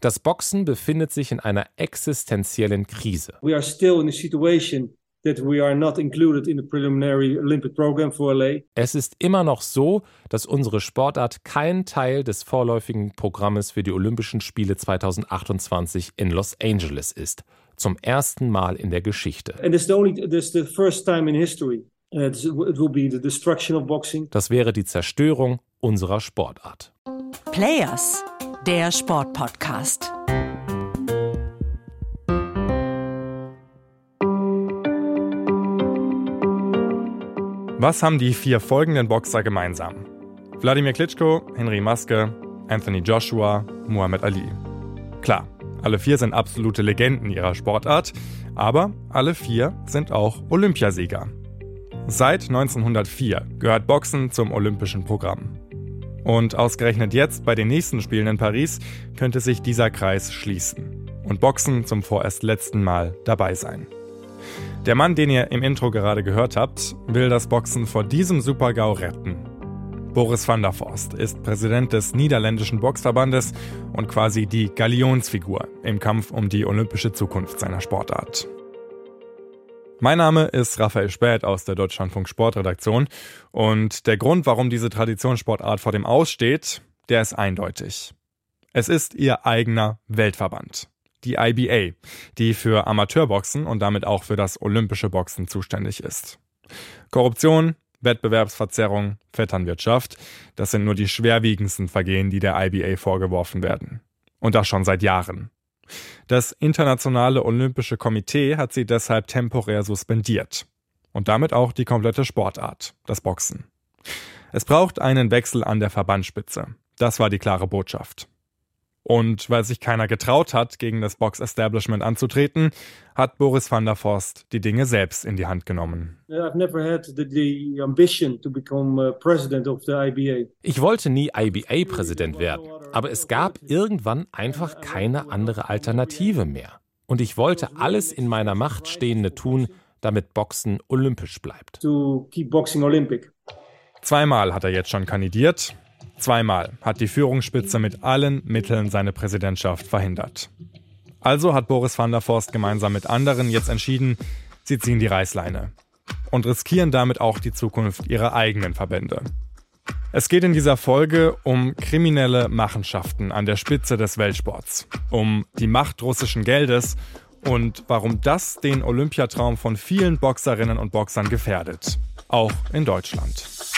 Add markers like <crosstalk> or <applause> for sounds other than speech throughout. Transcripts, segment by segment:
Das Boxen befindet sich in einer existenziellen Krise. We are still in a situation that we are not included in the preliminary Olympic program for LA. Es ist immer noch so, dass unsere Sportart kein Teil des vorläufigen Programmes für die Olympischen Spiele 2028 in Los Angeles ist. Zum ersten Mal in der Geschichte. And it's the only this the first time in history. It will be the destruction of boxing. Das wäre die Zerstörung unserer Sportart. Players, der Sportpodcast. Was haben die vier folgenden Boxer gemeinsam? Wladimir Klitschko, Henry Maske, Anthony Joshua, Muhammad Ali. Klar, alle vier sind absolute Legenden ihrer Sportart, aber alle vier sind auch Olympiasieger. Seit 1904 gehört Boxen zum olympischen Programm. Und ausgerechnet jetzt bei den nächsten Spielen in Paris könnte sich dieser Kreis schließen und Boxen zum vorerst letzten Mal dabei sein. Der Mann, den ihr im Intro gerade gehört habt, will das Boxen vor diesem Super-GAU retten. Boris van der Forst ist Präsident des niederländischen Boxverbandes und quasi die Galionsfigur im Kampf um die olympische Zukunft seiner Sportart. Mein Name ist Raphael Späth aus der Deutschlandfunk Sportredaktion und der Grund, warum diese Traditionssportart vor dem Aussteht, der ist eindeutig. Es ist ihr eigener Weltverband, die IBA, die für Amateurboxen und damit auch für das olympische Boxen zuständig ist. Korruption, Wettbewerbsverzerrung, Vetternwirtschaft, das sind nur die schwerwiegendsten Vergehen, die der IBA vorgeworfen werden. Und das schon seit Jahren. Das Internationale Olympische Komitee hat sie deshalb temporär suspendiert. Und damit auch die komplette Sportart, das Boxen. Es braucht einen Wechsel an der Verbandsspitze. Das war die klare Botschaft. Und weil sich keiner getraut hat, gegen das Box-Establishment anzutreten, hat Boris van der Forst die Dinge selbst in die Hand genommen. Uh, ich wollte nie IBA-Präsident werden, aber es gab irgendwann einfach keine andere Alternative mehr. Und ich wollte alles in meiner Macht Stehende tun, damit Boxen olympisch bleibt. Zweimal hat er jetzt schon kandidiert, Zweimal hat die Führungsspitze mit allen Mitteln seine Präsidentschaft verhindert. Also hat Boris van der Forst gemeinsam mit anderen jetzt entschieden, sie ziehen die Reißleine und riskieren damit auch die Zukunft ihrer eigenen Verbände. Es geht in dieser Folge um kriminelle Machenschaften an der Spitze des Weltsports, um die Macht russischen Geldes und warum das den Olympiatraum von vielen Boxerinnen und Boxern gefährdet, auch in Deutschland.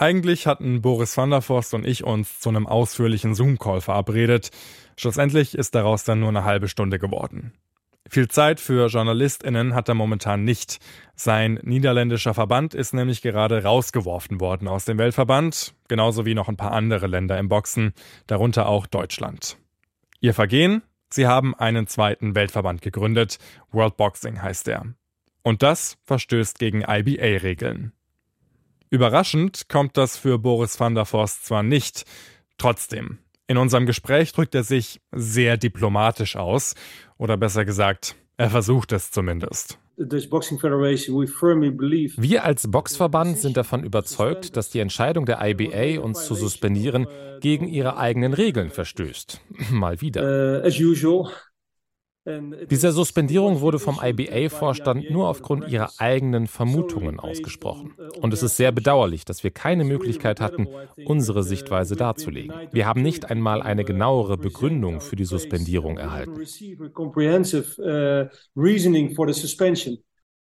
Eigentlich hatten Boris van der Forst und ich uns zu einem ausführlichen Zoom-Call verabredet. Schlussendlich ist daraus dann nur eine halbe Stunde geworden. Viel Zeit für JournalistInnen hat er momentan nicht. Sein niederländischer Verband ist nämlich gerade rausgeworfen worden aus dem Weltverband, genauso wie noch ein paar andere Länder im Boxen, darunter auch Deutschland. Ihr Vergehen? Sie haben einen zweiten Weltverband gegründet, World Boxing heißt er. Und das verstößt gegen IBA-Regeln. Überraschend kommt das für Boris van der Forst zwar nicht, trotzdem. In unserem Gespräch drückt er sich sehr diplomatisch aus, oder besser gesagt, er versucht es zumindest. Wir als Boxverband sind davon überzeugt, dass die Entscheidung der IBA, uns zu suspendieren, gegen ihre eigenen Regeln verstößt. <laughs> Mal wieder. Diese Suspendierung wurde vom IBA-Vorstand nur aufgrund ihrer eigenen Vermutungen ausgesprochen. Und es ist sehr bedauerlich, dass wir keine Möglichkeit hatten, unsere Sichtweise darzulegen. Wir haben nicht einmal eine genauere Begründung für die Suspendierung erhalten.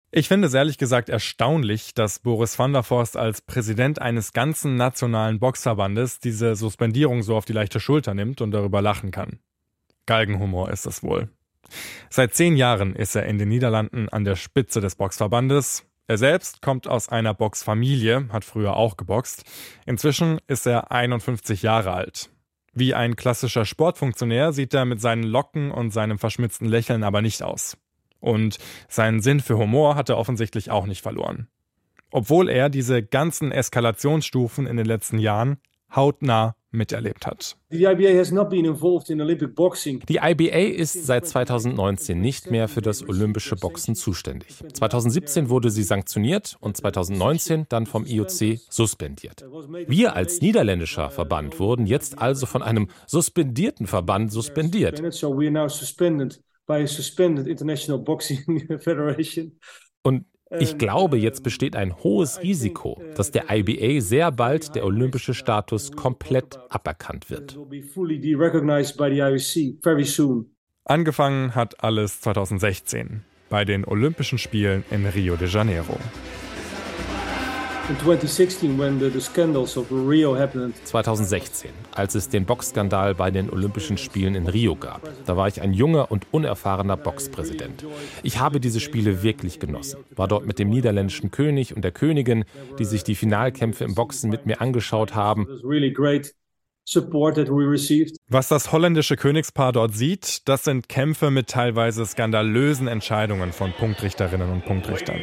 Ich finde es ehrlich gesagt erstaunlich, dass Boris van der Forst als Präsident eines ganzen nationalen Boxverbandes diese Suspendierung so auf die leichte Schulter nimmt und darüber lachen kann. Galgenhumor ist das wohl. Seit zehn Jahren ist er in den Niederlanden an der Spitze des Boxverbandes. Er selbst kommt aus einer Boxfamilie, hat früher auch geboxt. Inzwischen ist er 51 Jahre alt. Wie ein klassischer Sportfunktionär sieht er mit seinen Locken und seinem verschmitzten Lächeln aber nicht aus. Und seinen Sinn für Humor hat er offensichtlich auch nicht verloren. Obwohl er diese ganzen Eskalationsstufen in den letzten Jahren hautnah miterlebt hat. Die IBA ist seit 2019 nicht mehr für das olympische Boxen zuständig. 2017 wurde sie sanktioniert und 2019 dann vom IOC suspendiert. Wir als niederländischer Verband wurden jetzt also von einem suspendierten Verband suspendiert. <laughs> Und ich glaube, jetzt besteht ein hohes Risiko, dass der IBA sehr bald der olympische Status komplett aberkannt wird. Angefangen hat alles 2016 bei den Olympischen Spielen in Rio de Janeiro. 2016, als es den Boxskandal bei den Olympischen Spielen in Rio gab. Da war ich ein junger und unerfahrener Boxpräsident. Ich habe diese Spiele wirklich genossen. War dort mit dem niederländischen König und der Königin, die sich die Finalkämpfe im Boxen mit mir angeschaut haben. Was das holländische Königspaar dort sieht, das sind Kämpfe mit teilweise skandalösen Entscheidungen von Punktrichterinnen und Punktrichtern.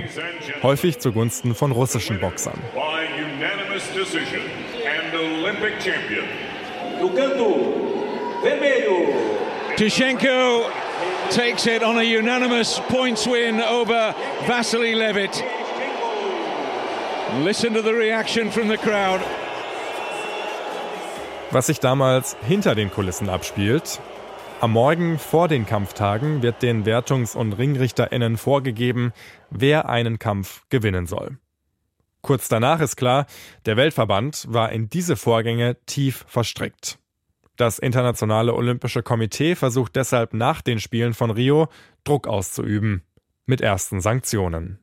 Häufig zugunsten von russischen Boxern. Tischenko takes it on a unanimous points win over Vasily Levitt. Listen to the reaction from the crowd. Was sich damals hinter den Kulissen abspielt, am Morgen vor den Kampftagen wird den Wertungs- und RingrichterInnen vorgegeben, wer einen Kampf gewinnen soll. Kurz danach ist klar, der Weltverband war in diese Vorgänge tief verstrickt. Das Internationale Olympische Komitee versucht deshalb nach den Spielen von Rio Druck auszuüben mit ersten Sanktionen.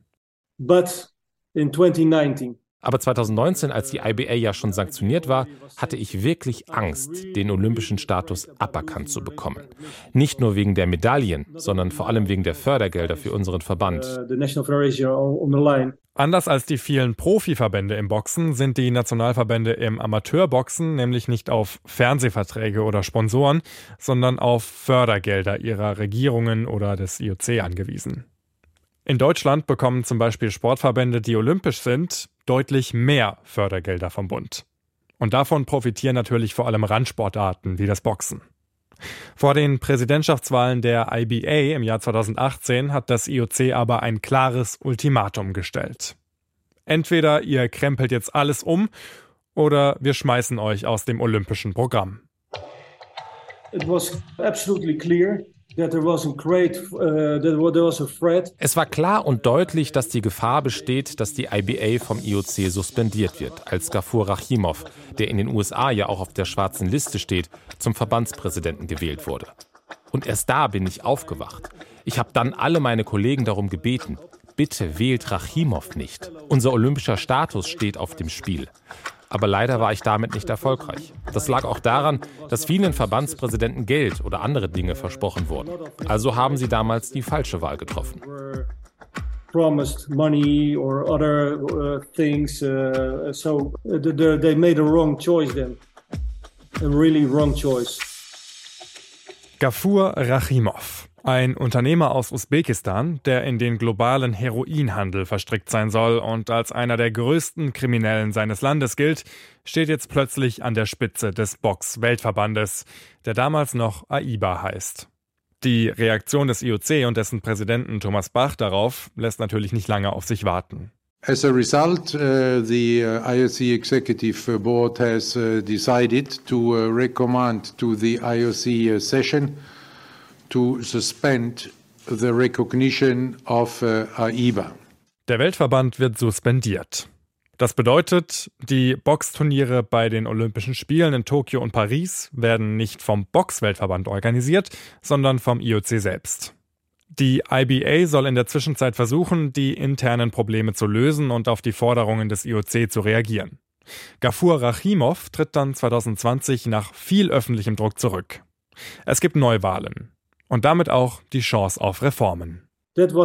But in 2019 aber 2019, als die IBA ja schon sanktioniert war, hatte ich wirklich Angst, den olympischen Status aberkannt zu bekommen. Nicht nur wegen der Medaillen, sondern vor allem wegen der Fördergelder für unseren Verband. Uh, Anders als die vielen Profiverbände im Boxen sind die Nationalverbände im Amateurboxen nämlich nicht auf Fernsehverträge oder Sponsoren, sondern auf Fördergelder ihrer Regierungen oder des IOC angewiesen. In Deutschland bekommen zum Beispiel Sportverbände, die olympisch sind, deutlich mehr Fördergelder vom Bund. Und davon profitieren natürlich vor allem Randsportarten wie das Boxen. Vor den Präsidentschaftswahlen der IBA im Jahr 2018 hat das IOC aber ein klares Ultimatum gestellt. Entweder ihr krempelt jetzt alles um oder wir schmeißen euch aus dem olympischen Programm. It was absolutely clear es war klar und deutlich, dass die Gefahr besteht, dass die IBA vom IOC suspendiert wird, als Gafur Rachimov, der in den USA ja auch auf der schwarzen Liste steht, zum Verbandspräsidenten gewählt wurde. Und erst da bin ich aufgewacht. Ich habe dann alle meine Kollegen darum gebeten, bitte wählt Rachimov nicht. Unser olympischer Status steht auf dem Spiel aber leider war ich damit nicht erfolgreich. Das lag auch daran, dass vielen Verbandspräsidenten Geld oder andere Dinge versprochen wurden. Also haben sie damals die falsche Wahl getroffen. Promised money or other uh, things, uh, so uh, they made a wrong choice then, a really wrong choice. Gafur Rachimov ein Unternehmer aus Usbekistan, der in den globalen Heroinhandel verstrickt sein soll und als einer der größten Kriminellen seines Landes gilt, steht jetzt plötzlich an der Spitze des Box-Weltverbandes, der damals noch AIBA heißt. Die Reaktion des IOC und dessen Präsidenten Thomas Bach darauf lässt natürlich nicht lange auf sich warten. As a result, uh, the uh, IOC Executive Board has uh, decided to uh, recommend to the IOC uh, session to suspend the recognition of uh, AIBA. Der Weltverband wird suspendiert. Das bedeutet, die Boxturniere bei den Olympischen Spielen in Tokio und Paris werden nicht vom Boxweltverband organisiert, sondern vom IOC selbst. Die IBA soll in der Zwischenzeit versuchen, die internen Probleme zu lösen und auf die Forderungen des IOC zu reagieren. Gafur Rachimov tritt dann 2020 nach viel öffentlichem Druck zurück. Es gibt Neuwahlen und damit auch die Chance auf Reformen. Das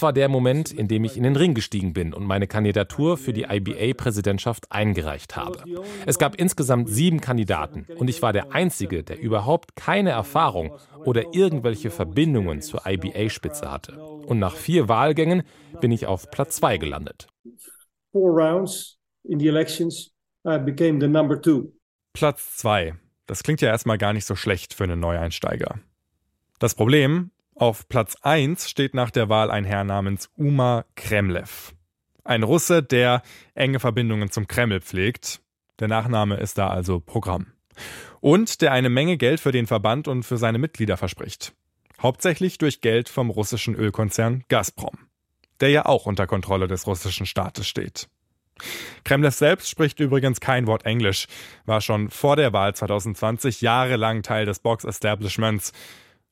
war der Moment, in dem ich in den Ring gestiegen bin und meine Kandidatur für die IBA-Präsidentschaft eingereicht habe. Es gab insgesamt sieben Kandidaten und ich war der Einzige, der überhaupt keine Erfahrung oder irgendwelche Verbindungen zur IBA-Spitze hatte. Und nach vier Wahlgängen bin ich auf Platz zwei gelandet. Four rounds in the elections, I became the number two. Platz zwei. Das klingt ja erstmal gar nicht so schlecht für einen Neueinsteiger. Das Problem, auf Platz 1 steht nach der Wahl ein Herr namens Uma Kremlev. Ein Russe, der enge Verbindungen zum Kreml pflegt. Der Nachname ist da also Programm. Und der eine Menge Geld für den Verband und für seine Mitglieder verspricht. Hauptsächlich durch Geld vom russischen Ölkonzern Gazprom, der ja auch unter Kontrolle des russischen Staates steht. Kremlev selbst spricht übrigens kein Wort Englisch, war schon vor der Wahl 2020 jahrelang Teil des Box-Establishments.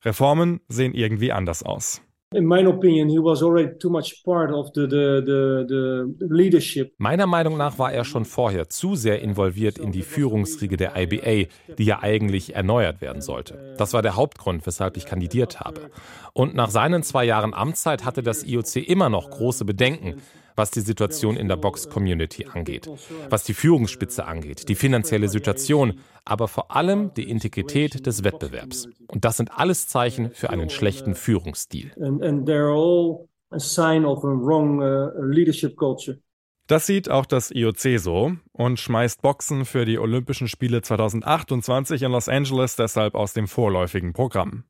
Reformen sehen irgendwie anders aus. In my opinion, he was already too much part of the, the, the, the leadership. Meiner Meinung nach war er schon vorher zu sehr involviert in die Führungsriege der IBA, die ja eigentlich erneuert werden sollte. Das war der Hauptgrund, weshalb ich kandidiert habe. Und nach seinen zwei Jahren Amtszeit hatte das IOC immer noch große Bedenken, was die Situation in der Box-Community angeht, was die Führungsspitze angeht, die finanzielle Situation, aber vor allem die Integrität des Wettbewerbs. Und das sind alles Zeichen für einen schlechten Führungsstil. Uh, das sieht auch das IOC so und schmeißt Boxen für die Olympischen Spiele 2028 in Los Angeles deshalb aus dem vorläufigen Programm.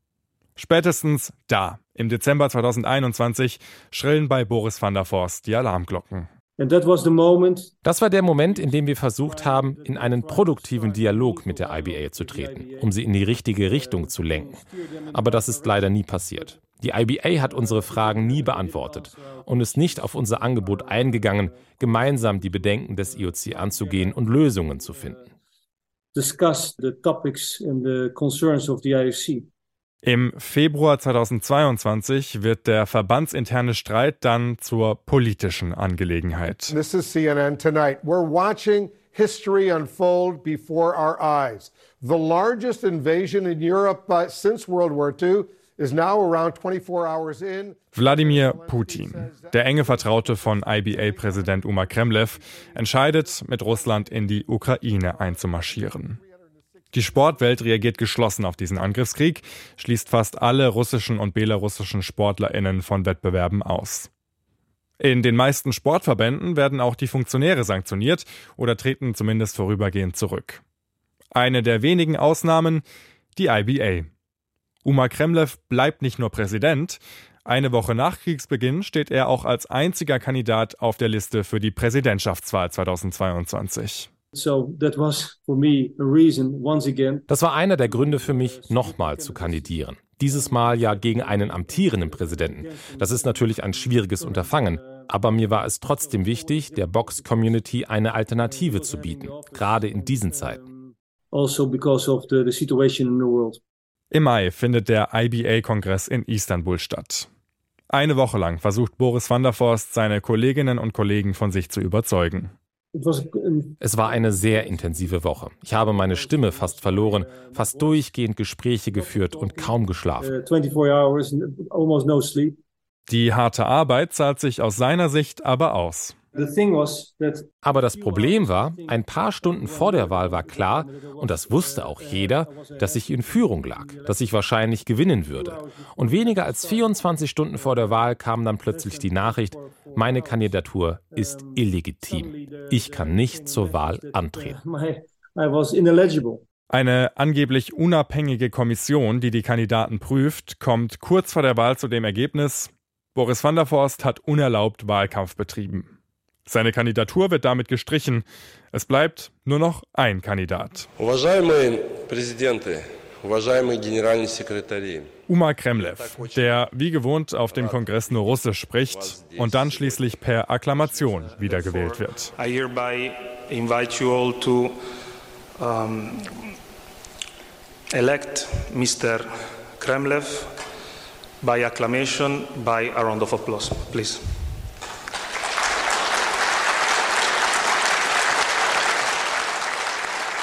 Spätestens da, im Dezember 2021, schrillen bei Boris van der Forst die Alarmglocken. Das war der Moment, in dem wir versucht haben, in einen produktiven Dialog mit der IBA zu treten, um sie in die richtige Richtung zu lenken. Aber das ist leider nie passiert. Die IBA hat unsere Fragen nie beantwortet und ist nicht auf unser Angebot eingegangen, gemeinsam die Bedenken des IOC anzugehen und Lösungen zu finden. Discuss the topics and the concerns of the IOC. Im Februar 2022 wird der verbandsinterne Streit dann zur politischen Angelegenheit. This is CNN tonight. We're watching history unfold before our eyes. The largest invasion in Europe uh, since World War II is now around 24 hours in. Wladimir Putin, der enge Vertraute von IBA-Präsident Uma Kremlev, entscheidet, mit Russland in die Ukraine einzumarschieren. Die Sportwelt reagiert geschlossen auf diesen Angriffskrieg, schließt fast alle russischen und belarussischen Sportlerinnen von Wettbewerben aus. In den meisten Sportverbänden werden auch die Funktionäre sanktioniert oder treten zumindest vorübergehend zurück. Eine der wenigen Ausnahmen die IBA. Uma Kremlev bleibt nicht nur Präsident, eine Woche nach Kriegsbeginn steht er auch als einziger Kandidat auf der Liste für die Präsidentschaftswahl 2022. Das war einer der Gründe für mich, nochmal zu kandidieren. Dieses Mal ja gegen einen amtierenden Präsidenten. Das ist natürlich ein schwieriges Unterfangen, aber mir war es trotzdem wichtig, der Box-Community eine Alternative zu bieten, gerade in diesen Zeiten. Also because of the, the situation in the world. Im Mai findet der IBA-Kongress in Istanbul statt. Eine Woche lang versucht Boris van der Forst, seine Kolleginnen und Kollegen von sich zu überzeugen. Es war eine sehr intensive Woche. Ich habe meine Stimme fast verloren, fast durchgehend Gespräche geführt und kaum geschlafen. Uh, Die harte Arbeit zahlt sich aus seiner Sicht aber aus. Aber das Problem war, ein paar Stunden vor der Wahl war klar, und das wusste auch jeder, dass ich in Führung lag, dass ich wahrscheinlich gewinnen würde. Und weniger als 24 Stunden vor der Wahl kam dann plötzlich die Nachricht, meine Kandidatur ist illegitim. Ich kann nicht zur Wahl antreten. <laughs> Eine angeblich unabhängige Kommission, die die Kandidaten prüft, kommt kurz vor der Wahl zu dem Ergebnis, Boris van der Forst hat unerlaubt Wahlkampf betrieben. Seine Kandidatur wird damit gestrichen. Es bleibt nur noch ein Kandidat. Uma Kremlev, der wie gewohnt auf dem Kongress nur Russisch spricht und dann schließlich per Akklamation wiedergewählt wird. I hereby invite you all to um, elect Mr. Kremlev by acclamation by a round of applause, please.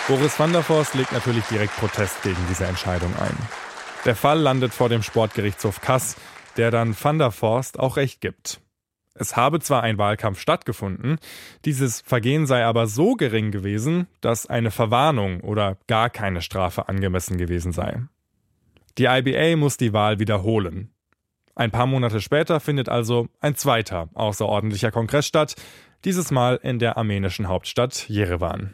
Boris van der Forst legt natürlich direkt Protest gegen diese Entscheidung ein. Der Fall landet vor dem Sportgerichtshof Kass, der dann van der Forst auch Recht gibt. Es habe zwar ein Wahlkampf stattgefunden, dieses Vergehen sei aber so gering gewesen, dass eine Verwarnung oder gar keine Strafe angemessen gewesen sei. Die IBA muss die Wahl wiederholen. Ein paar Monate später findet also ein zweiter außerordentlicher Kongress statt, dieses Mal in der armenischen Hauptstadt Jerewan.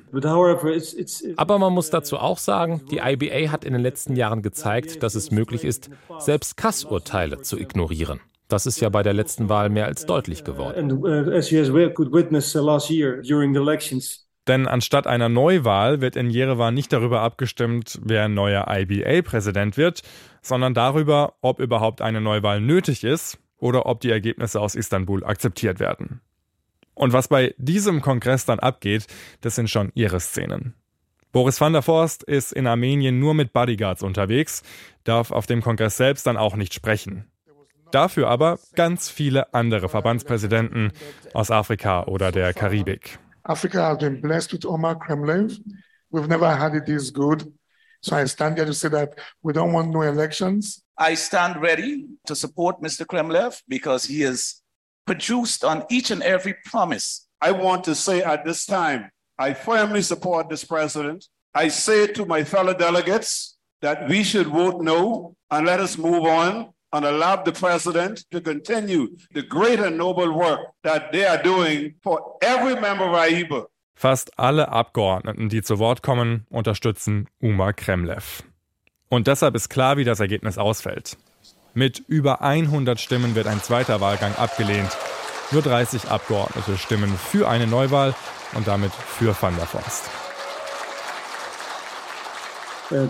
Aber man muss dazu auch sagen, die IBA hat in den letzten Jahren gezeigt, dass es möglich ist, selbst Kassurteile zu ignorieren. Das ist ja bei der letzten Wahl mehr als deutlich geworden. Uh, Denn anstatt einer Neuwahl wird in Jerewan nicht darüber abgestimmt, wer neuer IBA-Präsident wird, sondern darüber, ob überhaupt eine Neuwahl nötig ist oder ob die Ergebnisse aus Istanbul akzeptiert werden. Und was bei diesem Kongress dann abgeht, das sind schon ihre Szenen. Boris van der Forst ist in Armenien nur mit Bodyguards unterwegs, darf auf dem Kongress selbst dann auch nicht sprechen. Dafür aber ganz viele andere Verbandspräsidenten aus Afrika oder der Karibik. Africa has been blessed with Omar Kremlev. We've never had it this good. So I stand here to say that we don't want no elections. I stand ready to support Mr. Kremlev because he has produced on each and every promise. I want to say at this time, I firmly support this president. I say to my fellow delegates that we should vote no and let us move on and allow the president to continue the great and noble work that they are doing for every member of AIBA. Fast alle Abgeordneten, die zu Wort kommen, unterstützen Umar Kremlev. Und deshalb ist klar, wie das Ergebnis ausfällt. Mit über 100 Stimmen wird ein zweiter Wahlgang abgelehnt. Nur 30 Abgeordnete stimmen für eine Neuwahl und damit für Van der Forst. Äh,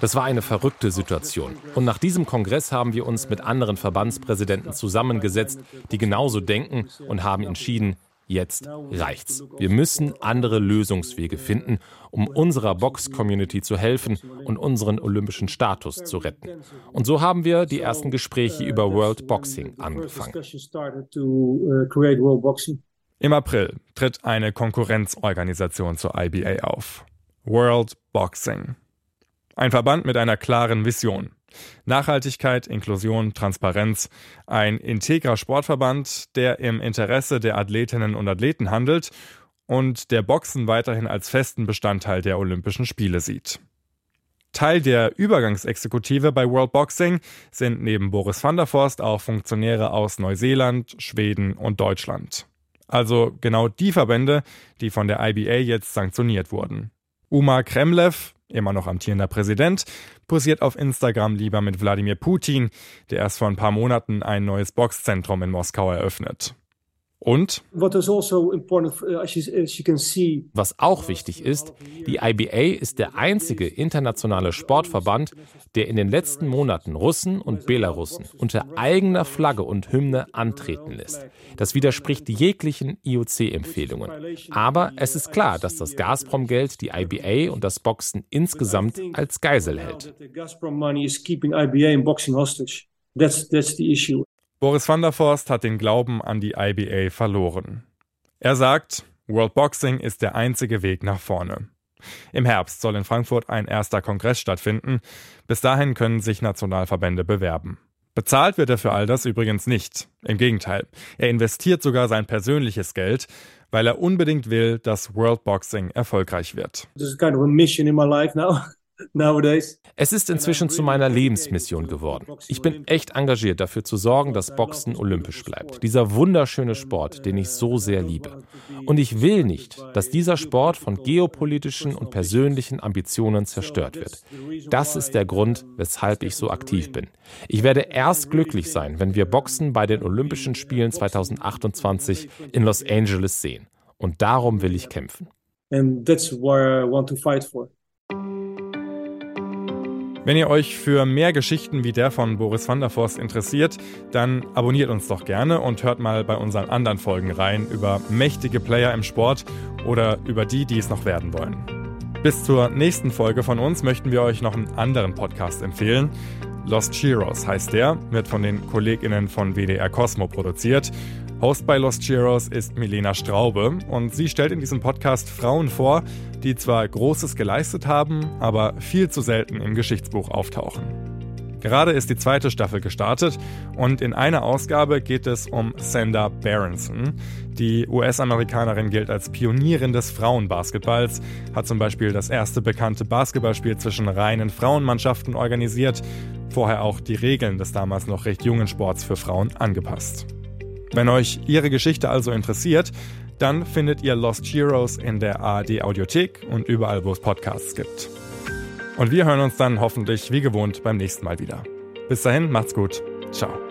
das war eine verrückte Situation. Und nach diesem Kongress haben wir uns mit anderen Verbandspräsidenten zusammengesetzt, die genauso denken und haben entschieden, Jetzt reicht's. Wir müssen andere Lösungswege finden, um unserer Box-Community zu helfen und unseren olympischen Status zu retten. Und so haben wir die ersten Gespräche über World Boxing angefangen. Im April tritt eine Konkurrenzorganisation zur IBA auf. World Boxing. Ein Verband mit einer klaren Vision. Nachhaltigkeit, Inklusion, Transparenz, ein integrer Sportverband, der im Interesse der Athletinnen und Athleten handelt und der Boxen weiterhin als festen Bestandteil der Olympischen Spiele sieht. Teil der Übergangsexekutive bei World Boxing sind neben Boris van der Forst auch Funktionäre aus Neuseeland, Schweden und Deutschland. Also genau die Verbände, die von der IBA jetzt sanktioniert wurden. Umar Kremlev, immer noch amtierender Präsident, posiert auf Instagram lieber mit Wladimir Putin, der erst vor ein paar Monaten ein neues Boxzentrum in Moskau eröffnet. Und also uh, was auch wichtig ist, die IBA ist der einzige internationale Sportverband, der in den letzten Monaten Russen und Belarussen unter eigener Flagge und Hymne antreten lässt. Das widerspricht jeglichen IOC-Empfehlungen. Aber es ist klar, dass das Gazprom-Geld die IBA und das Boxen insgesamt als Geisel hält. That's, that's the issue. Boris van der Forst hat den Glauben an die IBA verloren. Er sagt, World Boxing ist der einzige Weg nach vorne. Im Herbst soll in Frankfurt ein erster Kongress stattfinden. Bis dahin können sich Nationalverbände bewerben. Bezahlt wird er für all das übrigens nicht. Im Gegenteil, er investiert sogar sein persönliches Geld, weil er unbedingt will, dass World Boxing erfolgreich wird. This is kind of a mission in my life now. Es ist inzwischen zu meiner Lebensmission geworden. Ich bin echt engagiert, dafür zu sorgen, dass Boxen olympisch bleibt. Dieser wunderschöne Sport, den ich so sehr liebe. Und ich will nicht, dass dieser Sport von geopolitischen und persönlichen Ambitionen zerstört wird. Das ist der Grund, weshalb ich so aktiv bin. Ich werde erst glücklich sein, wenn wir Boxen bei den Olympischen Spielen 2028 in Los Angeles sehen. Und darum will ich kämpfen. And that's what I want to fight for. Wenn ihr euch für mehr Geschichten wie der von Boris van der Forst interessiert, dann abonniert uns doch gerne und hört mal bei unseren anderen Folgen rein über mächtige Player im Sport oder über die, die es noch werden wollen. Bis zur nächsten Folge von uns möchten wir euch noch einen anderen Podcast empfehlen. Lost Heroes heißt der, wird von den KollegInnen von WDR Cosmo produziert Host bei Lost Heroes ist Milena Straube und sie stellt in diesem Podcast Frauen vor, die zwar Großes geleistet haben, aber viel zu selten im Geschichtsbuch auftauchen. Gerade ist die zweite Staffel gestartet und in einer Ausgabe geht es um Sandra Berenson. Die US-Amerikanerin gilt als Pionierin des Frauenbasketballs, hat zum Beispiel das erste bekannte Basketballspiel zwischen reinen Frauenmannschaften organisiert, vorher auch die Regeln des damals noch recht jungen Sports für Frauen angepasst. Wenn euch ihre Geschichte also interessiert, dann findet ihr Lost Heroes in der ARD Audiothek und überall, wo es Podcasts gibt. Und wir hören uns dann hoffentlich wie gewohnt beim nächsten Mal wieder. Bis dahin, macht's gut. Ciao.